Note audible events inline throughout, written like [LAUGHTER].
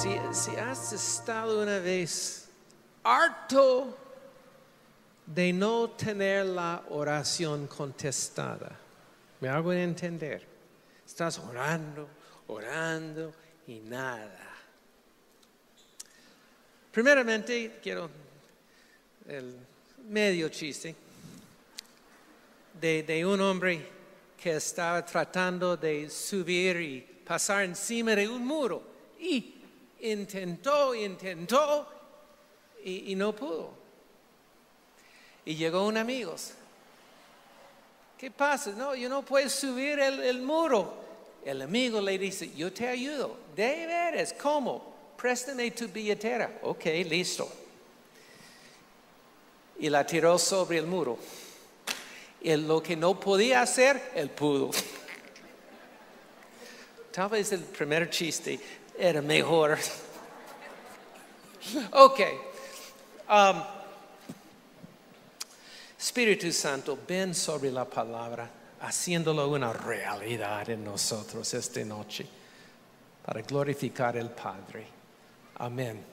Si, si has estado una vez harto de no tener la oración contestada, me hago entender. Estás orando, orando y nada. Primeramente, quiero el medio chiste de, de un hombre que estaba tratando de subir y pasar encima de un muro. Y intentó, intentó y, no pudo. Y llegó un amigo. ¿Qué pasa? No, yo no puedo subir el, el muro. El amigo le dice, yo te ayudo. De veras, ¿cómo? Préstame tu billetera. Ok, listo. Y la tiró sobre el muro. Y lo que no podía hacer, él pudo. Tal vez el primer chiste era mejor. Ok. Um, Espíritu Santo, ven sobre la palabra, haciéndolo una realidad en nosotros esta noche, para glorificar al Padre. Amén.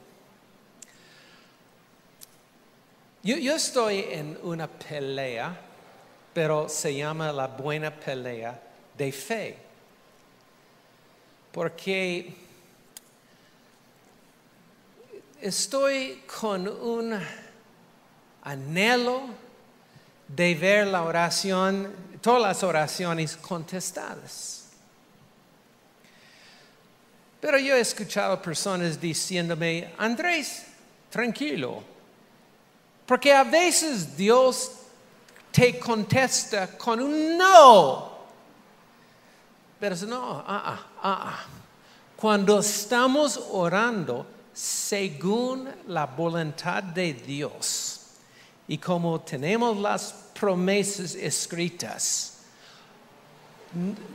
Yo, yo estoy en una pelea, pero se llama la buena pelea de fe. Porque estoy con un anhelo de ver la oración, todas las oraciones contestadas. Pero yo he escuchado personas diciéndome, Andrés, tranquilo, porque a veces Dios te contesta con un no. Pero no, ah, ah, ah, ah. Cuando estamos orando según la voluntad de Dios y como tenemos las promesas escritas,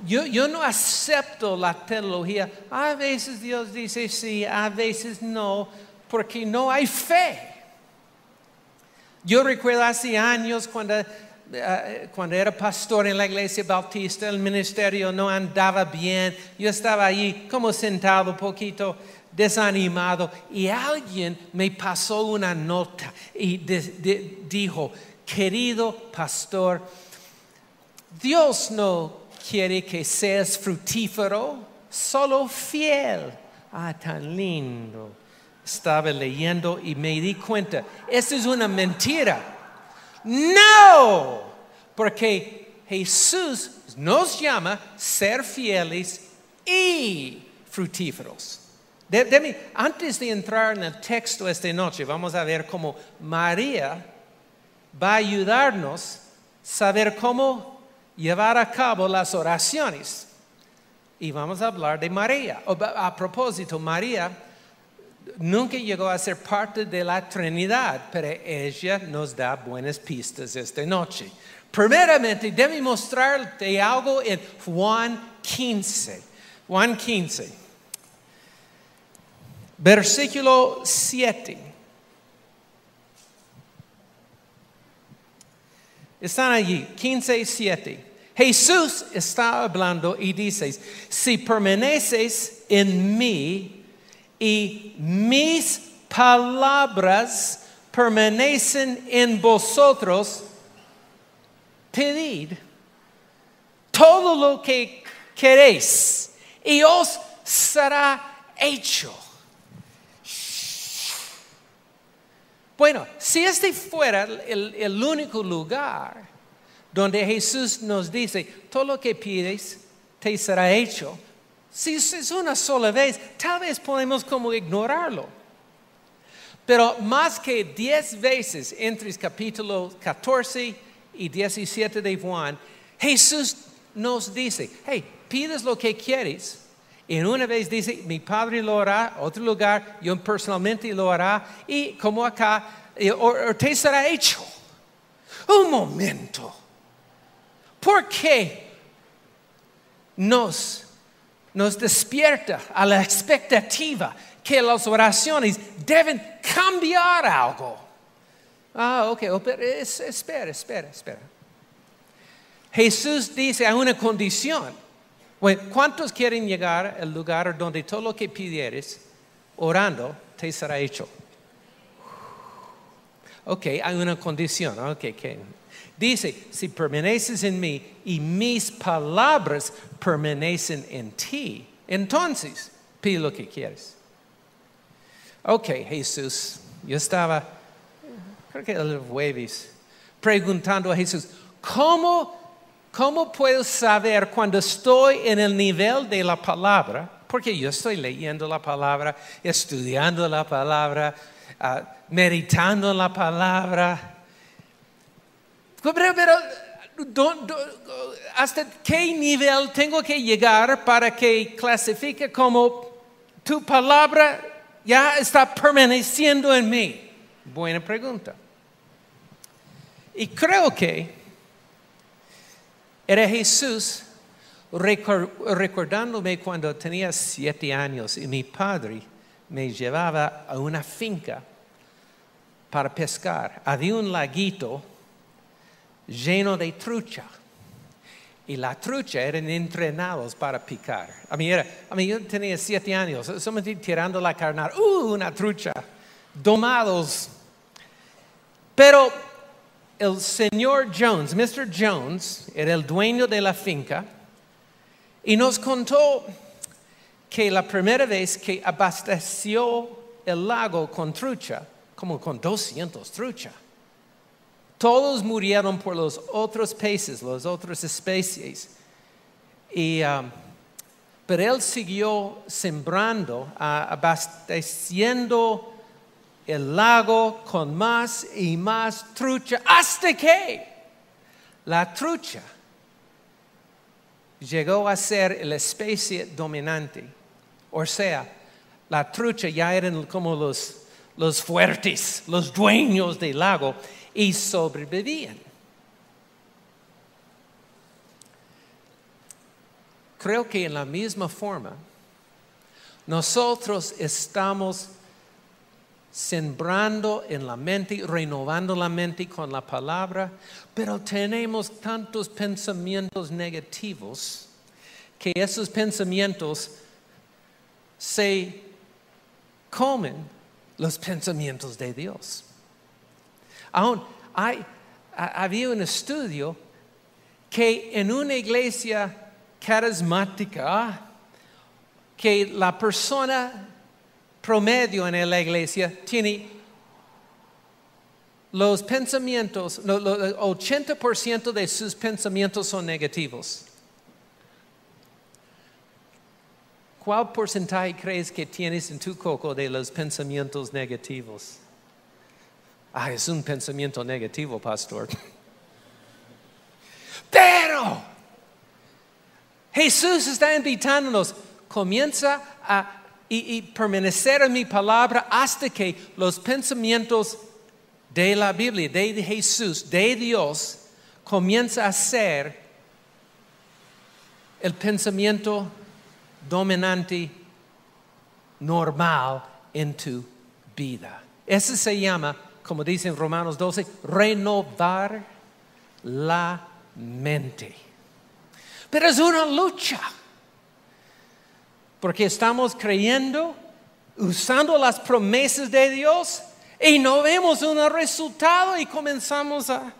yo, yo, no acepto la teología. A veces Dios dice sí, a veces no, porque no hay fe. Yo recuerdo hace años cuando eh, cuando era pastor en la iglesia bautista, el ministerio no andaba bien. Yo estaba ahí como sentado poquito desanimado y alguien me pasó una nota y dijo, querido pastor, Dios no quiere que seas fructífero, solo fiel. Ah, tan lindo. Estaba leyendo y me di cuenta, esta es una mentira. No, porque Jesús nos llama ser fieles y fructíferos. Antes de entrar en el texto esta noche, vamos a ver cómo María va a ayudarnos a saber cómo llevar a cabo las oraciones. Y vamos a hablar de María. A propósito, María nunca llegó a ser parte de la Trinidad, pero ella nos da buenas pistas esta noche. Primeramente, debe mostrarte algo en Juan 15. Juan 15. Versículo 7. Están allí, 15 7. Jesús está hablando y dice, si permaneces en mí y mis palabras permanecen en vosotros, pedid todo lo que queréis y os será hecho. Bueno, si este fuera el, único lugar donde Jesús nos dice, todo lo que pides te será hecho, si es una sola vez, tal vez podemos como ignorarlo. Pero más que diez veces entre el capítulo 14 y 17 de Juan, Jesús nos dice, hey, pides lo que quieres. Y una vez dice, mi Padre lo hará, otro lugar, yo personalmente lo hará, y como acá, o, te será hecho. Un momento. ¿Por qué nos nos despierta a la expectativa que las oraciones deben cambiar algo. Ah, ok, oh, espera, espera, espera. Jesús dice a una condición. ¿Cuántos quieren llegar al lugar donde todo lo que pidieres orando, te será hecho. Ok, hay una condición. Ok, que dice, si permaneces en mí y mis palabras permanecen en ti, entonces pide lo que quieres. Ok, Jesús, yo estaba, creo que el jueves, preguntando a Jesús, ¿cómo, ¿cómo puedo saber cuando estoy en el nivel de la palabra? Porque yo estoy leyendo la palabra, estudiando la palabra, uh, meditando la palabra. ¿hasta qué nivel tengo que llegar para que clasifique como tu palabra ya está permaneciendo en mí? Buena pregunta. Y creo que era Jesús recordándome cuando tenía siete años y mi padre me llevaba a una finca para pescar. Había un laguito lleno de trucha. Y la trucha eran entrenados para picar. A mí, era, a mí yo tenía siete años, solamente tirando la carnada. ¡Uh, una trucha! Domados. Pero el señor Jones, Mr. Jones, era el dueño de la finca y nos contó que la primera vez que abasteció el lago con trucha, como con 200 trucha, todos murieron por los otros peces, las otras especies. Y, um, pero él siguió sembrando, abasteciendo el lago con más y más trucha, hasta que la trucha llegó a ser la especie dominante. O sea, la trucha ya eran como los, los fuertes, los dueños del lago y sobrevivían. Creo que en la misma forma, nosotros estamos sembrando en la mente, renovando la mente con la palabra, pero tenemos tantos pensamientos negativos que esos pensamientos se comen los pensamientos de Dios. Aún hay, había un estudio que en una iglesia carismática, que la persona promedio en la iglesia tiene los pensamientos, el 80% de sus pensamientos son negativos. ¿Cuál porcentaje crees que tienes en tu coco de los pensamientos negativos? Ah, es un pensamiento negativo, pastor. [LAUGHS] Pero Jesús está invitándonos, comienza a y, permanecer en mi palabra hasta que los pensamientos de la Biblia, de Jesús, de Dios, comienza a ser el pensamiento dominante normal en tu vida. Eso se llama, como dice en Romanos 12, renovar la mente. Pero es una lucha. Porque estamos creyendo, usando las promesas de Dios y no vemos un resultado y comenzamos a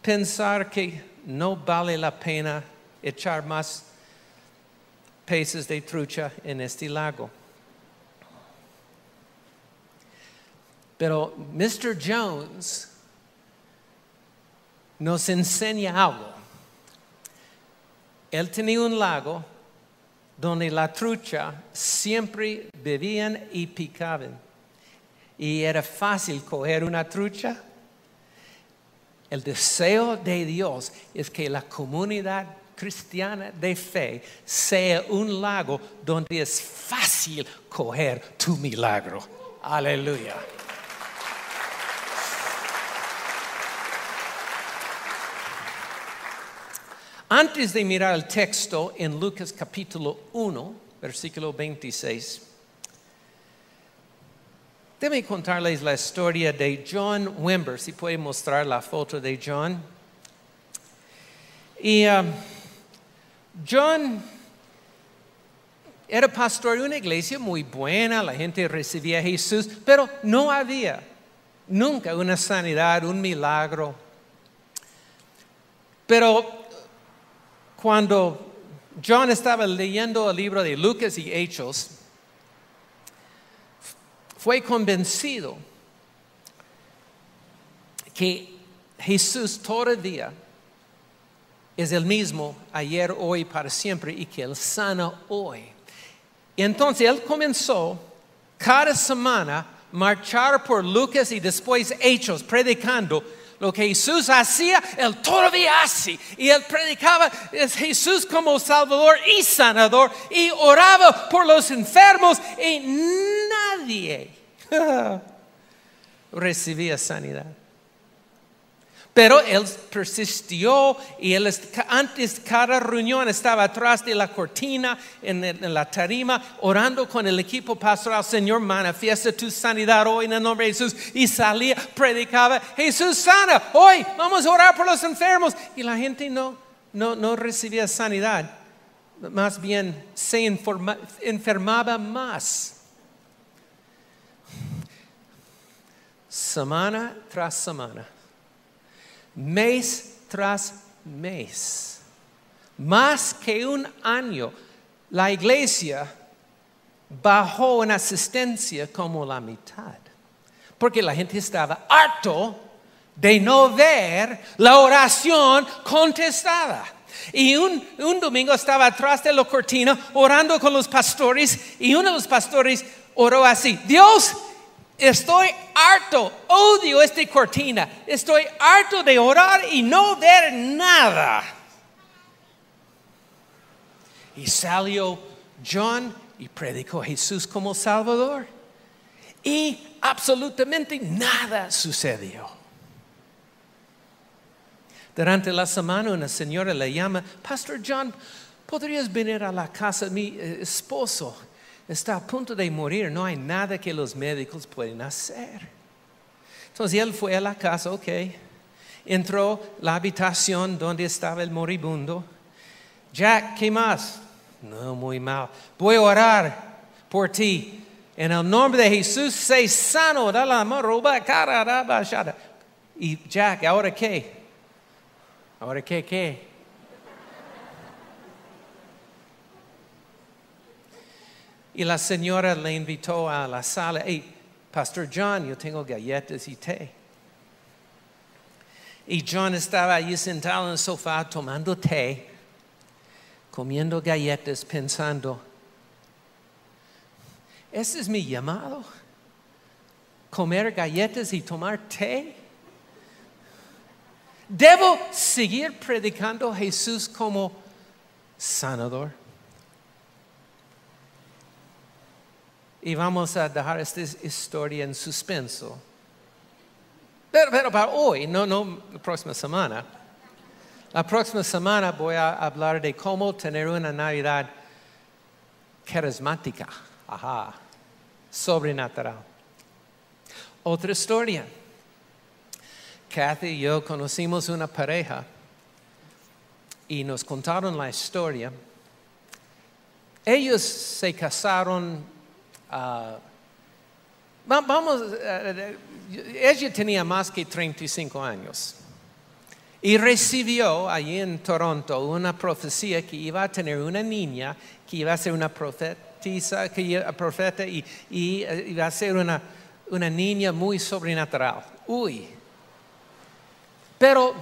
pensar que no vale la pena echar más peces de trucha en este lago. Pero Mr. Jones nos enseña algo. Él tenía un lago donde la trucha siempre bebían y picaban. Y era fácil coger una trucha. El deseo de Dios es que la comunidad cristiana de fe sea un lago donde es fácil coger tu milagro. Aleluya. Antes de mirar el texto en Lucas capítulo 1, versículo 26, déme contarles la historia de John Wimber, si puede mostrar la foto de John. Y um, John era pastor de una iglesia muy buena, la gente recibía a Jesús, pero no había nunca una sanidad, un milagro. Pero cuando John estaba leyendo el libro de Lucas y Hechos, fue convencido que Jesús todavía es el mismo ayer, hoy, para siempre y que Él sana hoy. Entonces Él comenzó cada semana marchar por Lucas y después Hechos, predicando lo que Jesús hacía, Él todavía hace. Y Él predicaba es Jesús como Salvador y Sanador y oraba por los enfermos y nadie [LAUGHS] recibía sanidad. Pero él persistió y él antes cada reunión estaba atrás de la cortina en, la tarima orando con el equipo pastoral, Señor, manifiesta tu sanidad hoy en el nombre de Jesús. Y salía, predicaba, Jesús sana, hoy vamos a orar por los enfermos. Y la gente no, no, no recibía sanidad, más bien se enfermaba más. Semana tras semana mes tras mes. Más que un año, la iglesia bajó en asistencia como la mitad. Porque la gente estaba harto de no ver la oración contestada. Y un, un, domingo estaba atrás de la cortina orando con los pastores y uno de los pastores oró así, Dios, Estoy harto, odio esta cortina. Estoy harto de orar y no ver nada. Y salió John y predicó a Jesús como Salvador. Y absolutamente nada sucedió. Durante la semana una señora le llama, Pastor John, ¿podrías venir a la casa mi eh, esposo? Está a punto de morir, no hay nada que los médicos pueden hacer. Entonces él fue a la casa, ok, entró la habitación donde estaba el moribundo. Jack, ¿qué más? No, muy mal. Voy a orar por ti. En el nombre de Jesús, sé sano. Y Jack, ¿ahora qué? ¿Ahora qué? ¿Qué? Y la señora le invitó a la sala, hey, Pastor John, yo tengo galletas y té. Y John estaba allí sentado en el sofá tomando té, comiendo galletas, pensando, ese es mi llamado, comer galletas y tomar té. Debo seguir predicando a Jesús como sanador. Y vamos a dejar esta historia en suspenso. Pero, para hoy, no, no la próxima semana. La próxima semana voy a hablar de cómo tener una Navidad carismática, ajá, sobrenatural. Otra historia. Kathy y yo conocimos una pareja y nos contaron la historia. Ellos se casaron Ah, vamos, eh, ella tenía más que 35 años y recibió allí en Toronto una profecía que iba a tener una niña que iba a ser una profetisa, que profeta y, y eh, iba a ser una, una niña muy sobrenatural. Uy. Pero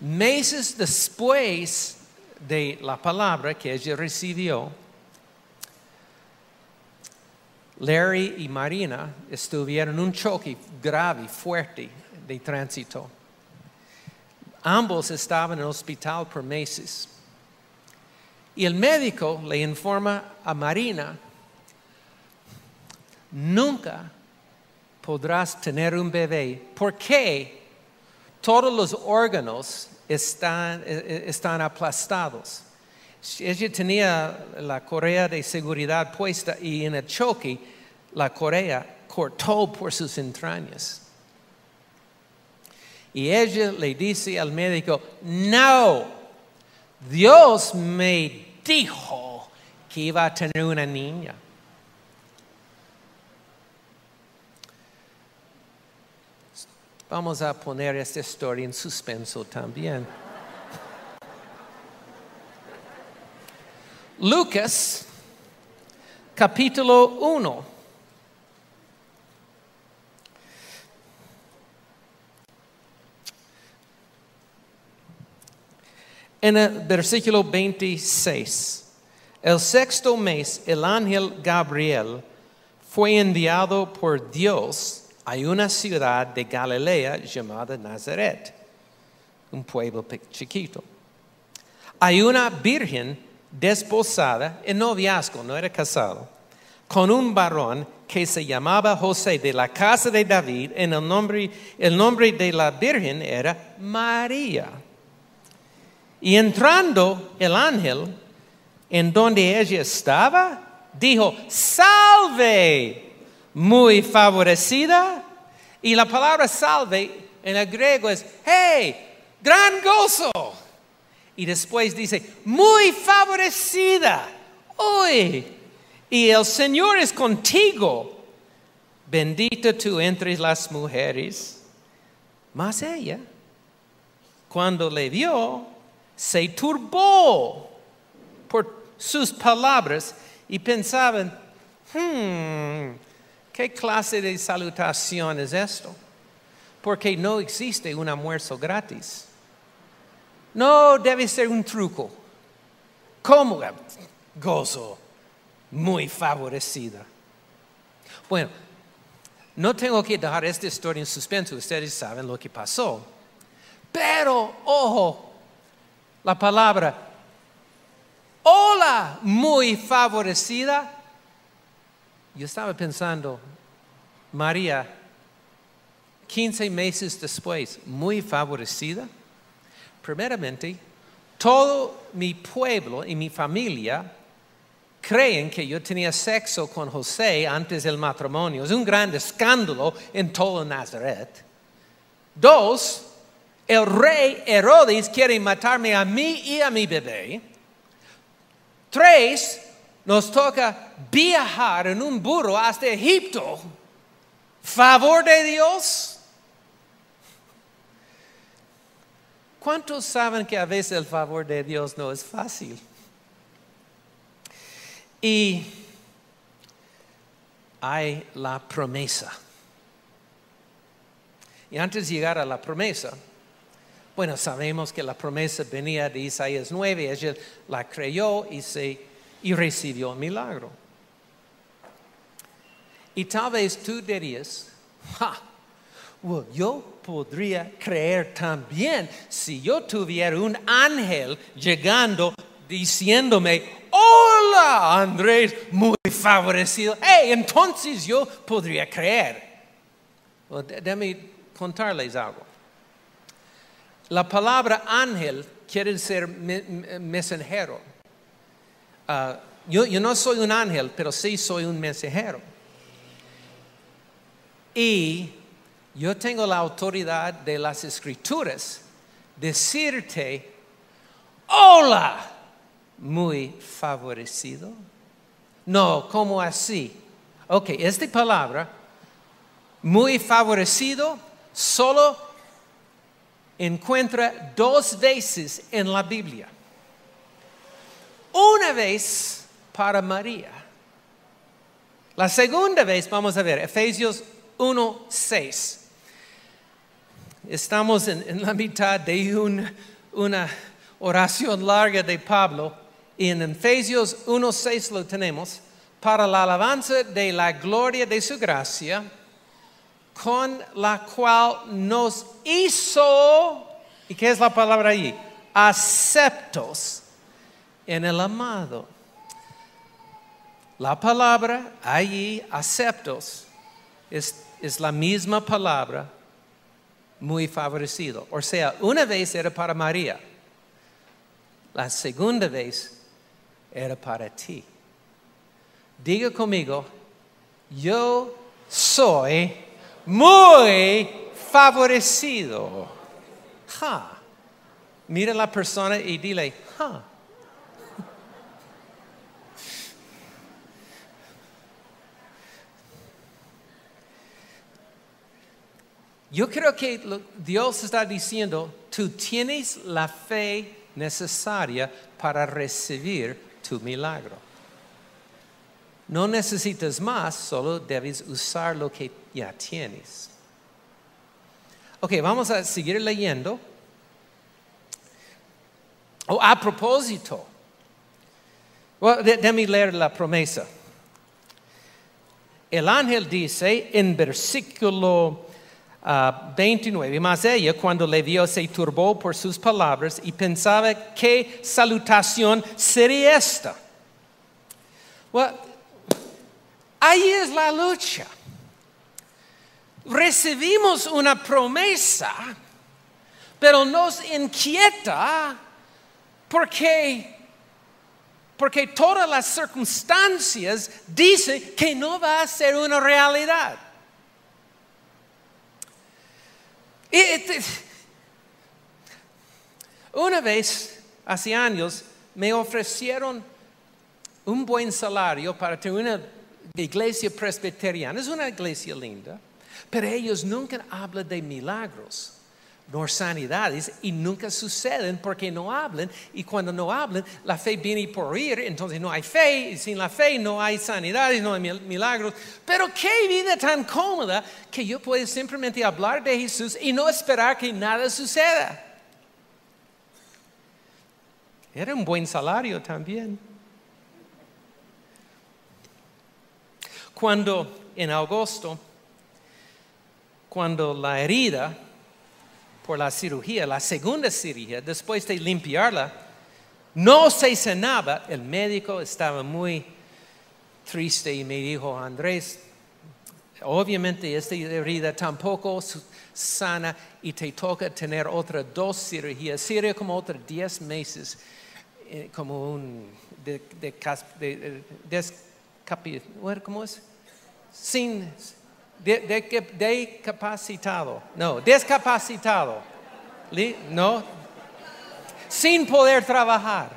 meses después de la palabra que ella recibió, Larry y Marina estuvieron en un choque grave, fuerte de tránsito. Ambos estaban en el hospital por meses. Y el médico le informa a Marina, nunca podrás tener un bebé porque todos los órganos están, eh, eh, están aplastados. Ella tenía la correa de seguridad puesta y en el choque la correa cortó por sus entrañas. Y ella le dice al médico, no, Dios me dijo que iba a tener una niña. Vamos a poner esta historia en suspenso también. Lucas, capítulo 1. En el versículo 26, el sexto mes, el ángel Gabriel fue enviado por Dios a una ciudad de Galilea llamada Nazaret, un pueblo chiquito. Hay una virgen desposada en noviazgo, no era casado, con un varón que se llamaba José de la casa de David, en el nombre, el nombre de la virgen era María. Y entrando el ángel en donde ella estaba, dijo, salve, muy favorecida. Y la palabra salve en el griego es, hey, gran gozo. Y después dice, muy favorecida. Uy, y el Señor es contigo. Bendita tú entre las mujeres. Mas ella, cuando le vio, se turbó por sus palabras y pensaban, hmm, ¿qué clase de salutación es esto? Porque no existe un almuerzo gratis. No debe ser un truco. ¿Cómo? Gozo, muy favorecida. Bueno, no tengo que dejar esta historia en suspenso, ustedes saben lo que pasó. Pero, ojo, la palabra hola, muy favorecida. Yo estaba pensando, María, 15 meses después, muy favorecida. Primeramente, todo mi pueblo y mi familia creen que yo tenía sexo con José antes del matrimonio. Es un gran escándalo en todo Nazaret. Dos, el rey Herodes quiere matarme a mí y a mi bebé. Tres, nos toca viajar en un burro hasta Egipto. Favor de Dios. ¿Cuántos saben que a veces el favor de Dios no es fácil? Y hay la promesa. Y antes de llegar a la promesa, bueno, sabemos que la promesa venía de Isaías 9, ella la creyó y, se, y recibió el milagro. Y tal vez tú dirías, yo podría creer también si yo tuviera un ángel llegando diciéndome, hola Andrés, muy favorecido. Hey, entonces yo podría creer. déjame contarles algo. La palabra ángel quiere decir mensajero. Ah, yo, no soy un ángel, pero sí soy un mensajero. Y yo tengo la autoridad de las escrituras decirte, hola, muy favorecido. No, ¿cómo así? Ok, esta palabra, muy favorecido, solo encuentra dos veces en la Biblia. Una vez para María. La segunda vez, vamos a ver, Efesios 1.6. Estamos en, la mitad de una oración larga de Pablo y en Efesios 1.6 lo tenemos, para la alabanza de la gloria de su gracia con la cual nos hizo, ¿y qué es la palabra ahí? Aceptos en el amado. La palabra allí, aceptos, es, es la misma palabra muy favorecido. O sea, una vez era para María, la segunda vez era para ti. Diga conmigo, yo soy muy favorecido. Ja. Mira la persona y dile, ja. Yo creo que Dios está diciendo, tú tienes la fe necesaria para recibir tu milagro. No necesitas más, solo debes usar lo que ya tienes. Ok, vamos a seguir leyendo. A propósito, well, déjame leer la promesa. El ángel dice en versículo ah, 29, mas ella cuando le vio se turbó por sus palabras y pensaba qué salutación sería esta. Ahí es la lucha. Recibimos una promesa, pero nos inquieta porque porque todas las circunstancias dicen que no va a ser una realidad. Y, este, una vez, hace años, me ofrecieron un buen salario para tener una iglesia presbiteriana. Es una iglesia linda, pero ellos nunca hablan de milagros no sanidades y nunca suceden porque no hablan y cuando no hablan la fe viene por ir entonces no hay fe y sin la fe no hay sanidades no hay mil- milagros. Pero qué vida tan cómoda que yo puedo simplemente hablar de Jesús y no esperar que nada suceda era un buen salario también. Cuando en agosto cuando la herida por la cirugía, la segunda cirugía, después de limpiarla, no se sanaba. El médico estaba muy triste y me dijo, Andrés, obviamente esta herida tampoco sana y te toca tener otras dos cirugías. Sería como otros 10 meses, eh, como un de, de, de- de- descapi- ¿cómo es? Sin, de, de- decapacitado, no, descapacitado, Li- no, sin poder trabajar.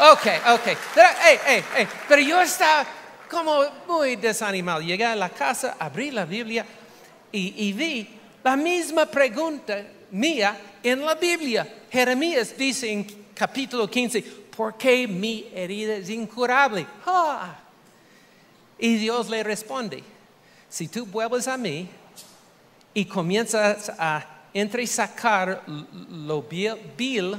Ok, ok, pero, hey, hey, hey, pero yo estaba como muy desanimado. Llegué a la casa, abrí la Biblia y, y vi la misma pregunta mía en la Biblia. Jeremías dice en capítulo 15, ¿por qué mi herida es incurable? Ah. Y Dios le responde, si tú vuelves a mí y comienzas a entresacar lo vil, vil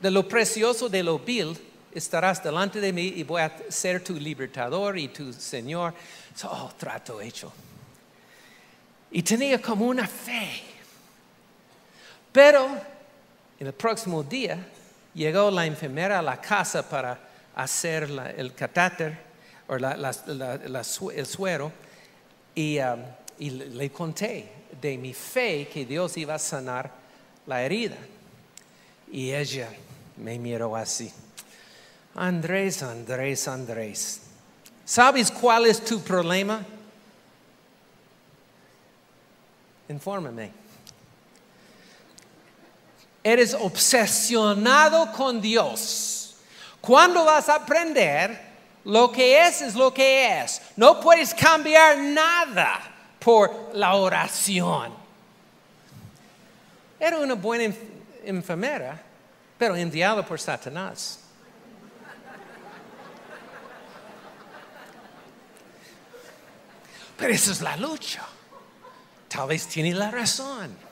de lo precioso de lo vil, estarás delante de mí y voy a ser tu libertador y tu Señor. So, oh, trato hecho. Y tenía como una fe. Pero en el próximo día llegó la enfermera a la casa para hacer la- el catéter o la- la- el suero y, um, y le conté de mi fe que Dios iba a sanar la herida. Y ella me miró así. Andrés, Andrés, Andrés. ¿Sabes cuál es tu problema? Infórmame. Eres obsesionado con Dios. ¿Cuándo vas a aprender? Lo que es es lo que es. No puedes cambiar nada por la oración. Era una buena enf- enfermera, pero enviada por Satanás. Pero esa es la lucha. Tal vez tiene la razón.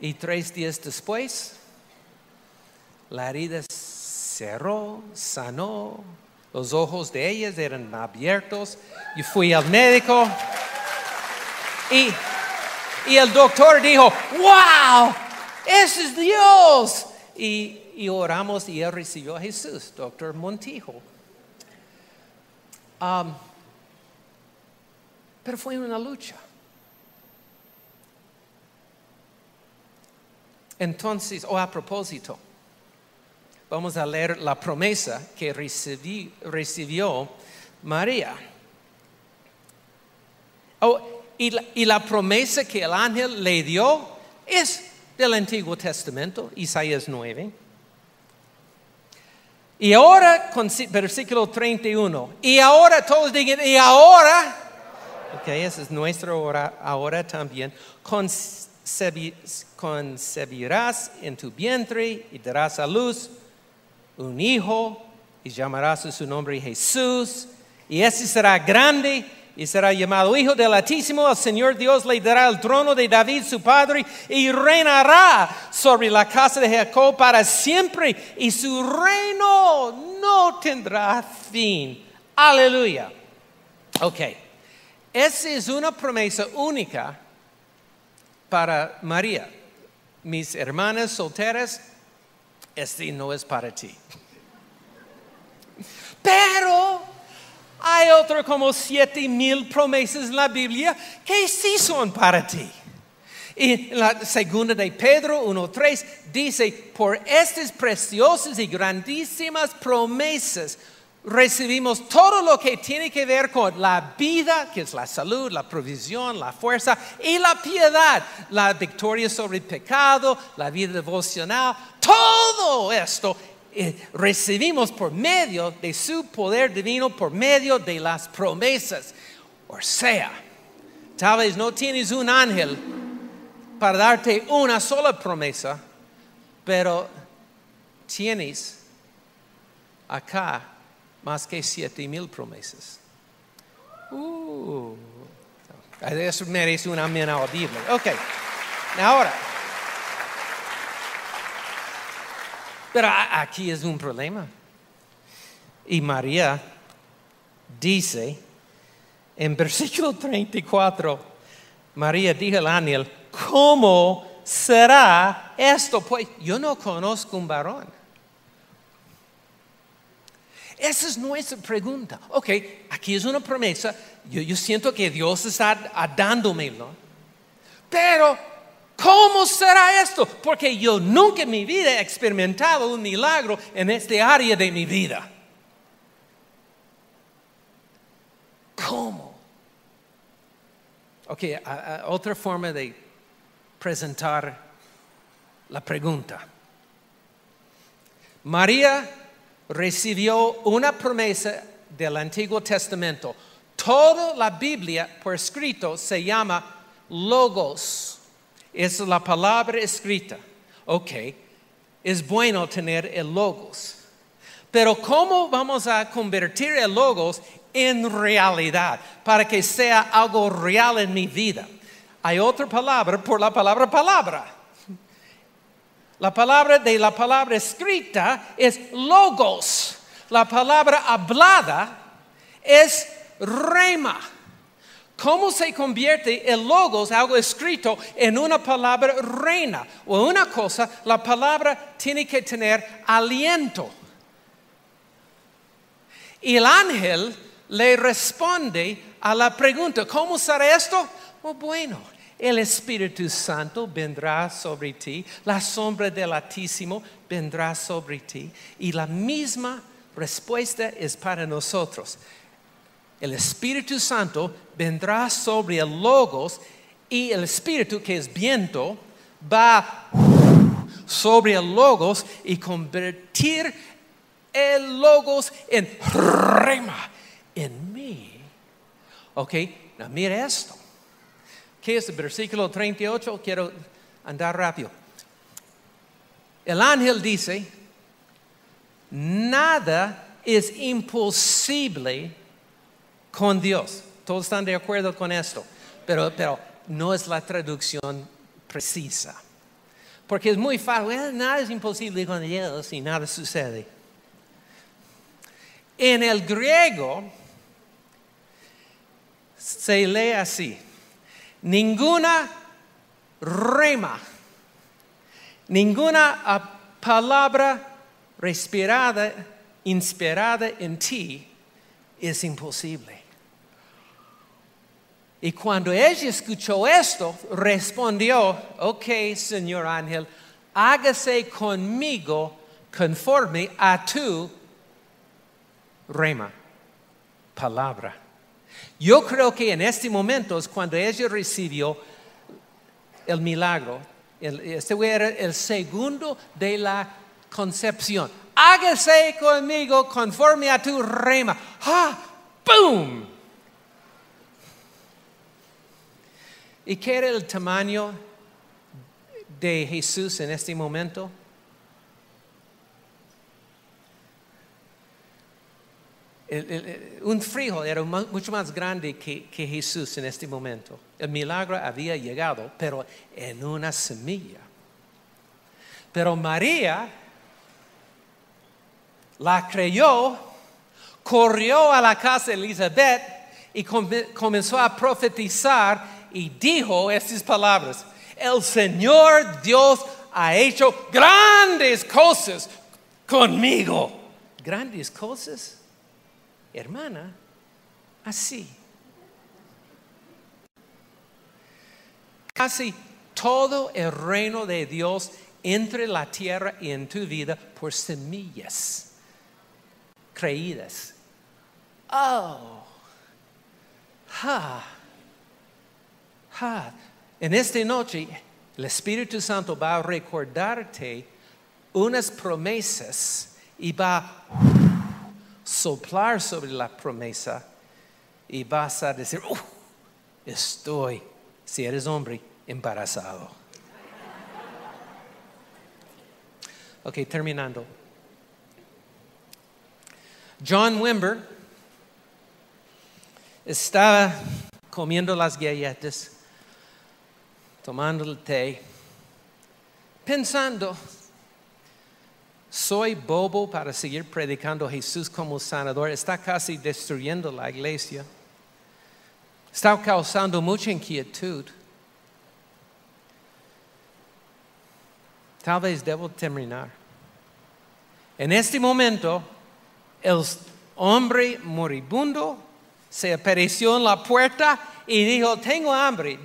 Y tres días después, la herida cerró, sanó, los ojos de ellas eran abiertos. Yo fui al médico y, el doctor dijo, wow, ese es Dios. Y, y oramos y él recibió a Jesús, doctor Montijo. Um, pero fue una lucha. Entonces, o a propósito, vamos a leer la promesa que recibió María. Oh, y, la, promesa que el ángel le dio es del Antiguo Testamento, Isaías 9. Y ahora, con versículo 31. Y ahora, todos digan, y ahora. Ok, esa es nuestra hora, ahora también. Concebi- concebirás en tu vientre y darás a luz un hijo y llamarás a su nombre Jesús. Y ese será grande y será llamado Hijo del Altísimo. El Señor Dios le dará el trono de David su padre y reinará sobre la casa de Jacob para siempre y su reino no tendrá fin. Aleluya. Ok. Esa es una promesa única para María. Mis hermanas solteras, este no es para ti. Pero hay otro como siete mil promesas en la Biblia que sí son para ti. Y la segunda de Pedro 1.3 dice, por estas preciosas y grandísimas promesas recibimos todo lo que tiene que ver con la vida, que es la salud, la provisión, la fuerza y la piedad, la victoria sobre el pecado, la vida devocional, todo esto eh, recibimos por medio de su poder divino, por medio de las promesas. O sea, tal vez no tienes un ángel para darte una sola promesa, pero tienes acá más que siete mil promesas. Uh, eso merece un amén audible. Ok, ahora. Pero aquí es un problema. Y María dice en versículo 34, María dijo al ángel, ¿cómo será esto? Pues yo no conozco un varón. Esa es nuestra pregunta. Ok, aquí es una promesa. Yo, siento que Dios está dándomelo. Pero, ¿cómo será esto? Porque yo nunca en mi vida he experimentado un milagro en este área de mi vida. ¿Cómo? Ok, otra forma de presentar la pregunta. María recibió una promesa del Antiguo Testamento. Toda la Biblia por escrito se llama logos. Es la palabra escrita. Ok, es bueno tener el logos. Pero ¿cómo vamos a convertir el logos en realidad para que sea algo real en mi vida? Hay otra palabra por la palabra palabra. La palabra de la palabra escrita es logos. La palabra hablada es rema. ¿Cómo se convierte el logos, algo escrito, en una palabra reina? O una cosa, la palabra tiene que tener aliento. Y el ángel le responde a la pregunta, ¿cómo será esto? Oh, bueno, el Espíritu Santo vendrá sobre ti, la sombra del Altísimo vendrá sobre ti. Y la misma respuesta es para nosotros. El Espíritu Santo vendrá sobre el Logos y el Espíritu, que es viento, va sobre el Logos y convertir el Logos en rema en mí. Ok, now mira esto. ¿Qué es el versículo 38? Quiero andar rápido. El ángel dice, nada es imposible con Dios. Todos están de acuerdo con esto, pero, pero no es la traducción precisa. Porque es muy fácil, "Well, nada es imposible con Dios y nada sucede. En el griego se lee así, ninguna rema, ninguna palabra respirada, inspirada en ti es imposible. Y cuando ella escuchó esto, respondió, ok, señor ángel, hágase conmigo conforme a tu rema, palabra. Yo creo que en este momento es cuando ella recibió el milagro. El- este era el segundo de la concepción. hágase conmigo conforme a tu rema. ¡Ah! ¡Boom! ¿Y qué era el tamaño de Jesús en este momento? Un frijol era mu- mucho más grande que, que Jesús en este momento. El milagro había llegado, pero en una semilla. Pero María la creyó, corrió a la casa de Elizabeth y come- comenzó a profetizar y dijo estas palabras. El Señor Dios ha hecho grandes cosas conmigo. Grandes cosas, hermana, así. Casi todo el reino de Dios entre la tierra y en tu vida por semillas creídas. Oh, ha, ha. En esta noche, el Espíritu Santo va a recordarte unas promesas y va soplar sobre la promesa y vas a decir, "Uh, estoy, si eres hombre, embarazado. Ok, terminando. John Wimber estaba comiendo las galletas, tomando el té, pensando, soy bobo para seguir predicando a Jesús como sanador, está casi destruyendo la iglesia, está causando mucha inquietud. Tal vez debo terminar. En este momento, el hombre moribundo se apareció en la puerta y dijo, tengo hambre,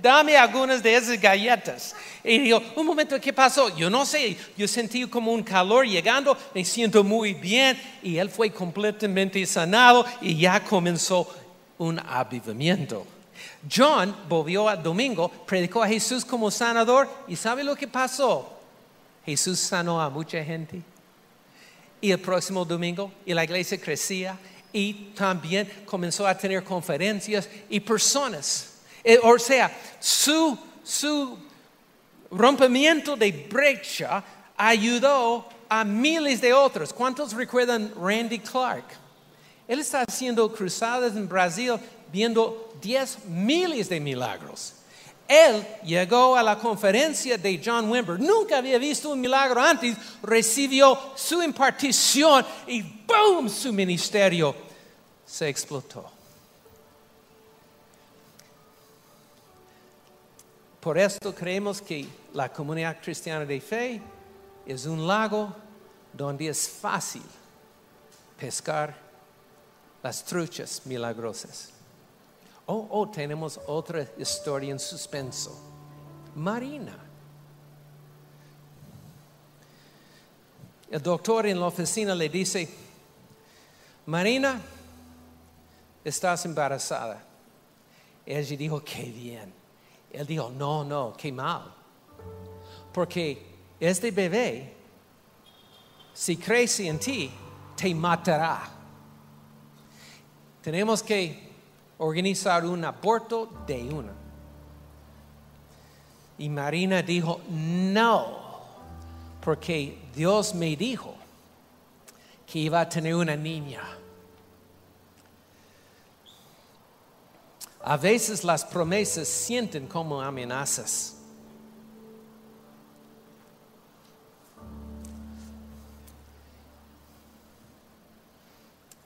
dame algunas de esas galletas. Y dijo, un momento, ¿qué pasó? Yo no sé, yo sentí como un calor llegando, me siento muy bien y él fue completamente sanado y ya comenzó un avivamiento. John volvió al domingo, predicó a Jesús como sanador y ¿sabe lo que pasó? Jesús sanó a mucha gente. Y el próximo domingo, y la iglesia crecía y también comenzó a tener conferencias y personas. Eh, o sea, su, su rompimiento de brecha ayudó a miles de otros. ¿Cuántos recuerdan Randy Clark? Él está haciendo cruzadas en Brasil viendo 10 miles de milagros. Él llegó a la conferencia de John Wimber, nunca había visto un milagro antes, recibió su impartición y ¡boom! su ministerio se explotó. Por esto creemos que la comunidad cristiana de fe es un lago donde es fácil pescar las truchas milagrosas. Oh, oh, tenemos otra historia en suspenso. Marina. El doctor en la oficina le dice, Marina, estás embarazada. Ella dijo, qué bien. Él dijo, no, no, qué mal. Porque este bebé, si crece en ti, te matará. Tenemos que organizar un aborto de una. Y Marina dijo, no, porque Dios me dijo que iba a tener una niña. A veces las promesas sienten como amenazas.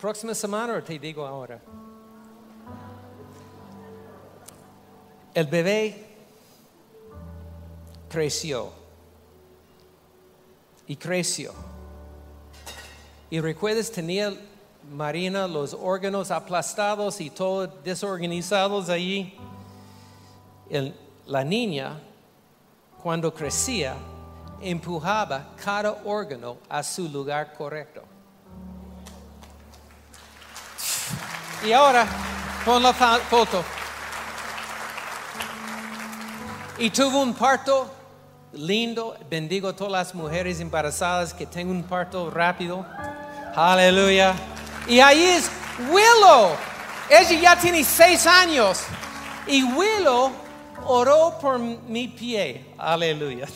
Próxima semana te digo ahora. El bebé creció y creció. Y recuerdas, tenía Marina los órganos aplastados y todo desorganizados allí. La niña, cuando crecía, empujaba cada órgano a su lugar correcto. Y ahora, pon la foto. Y tuvo un parto lindo. Bendigo a todas las mujeres embarazadas que tengan un parto rápido. Aleluya. Y ahí es Willow. Ella ya tiene seis años. Y Willow oró por mi pie. Aleluya.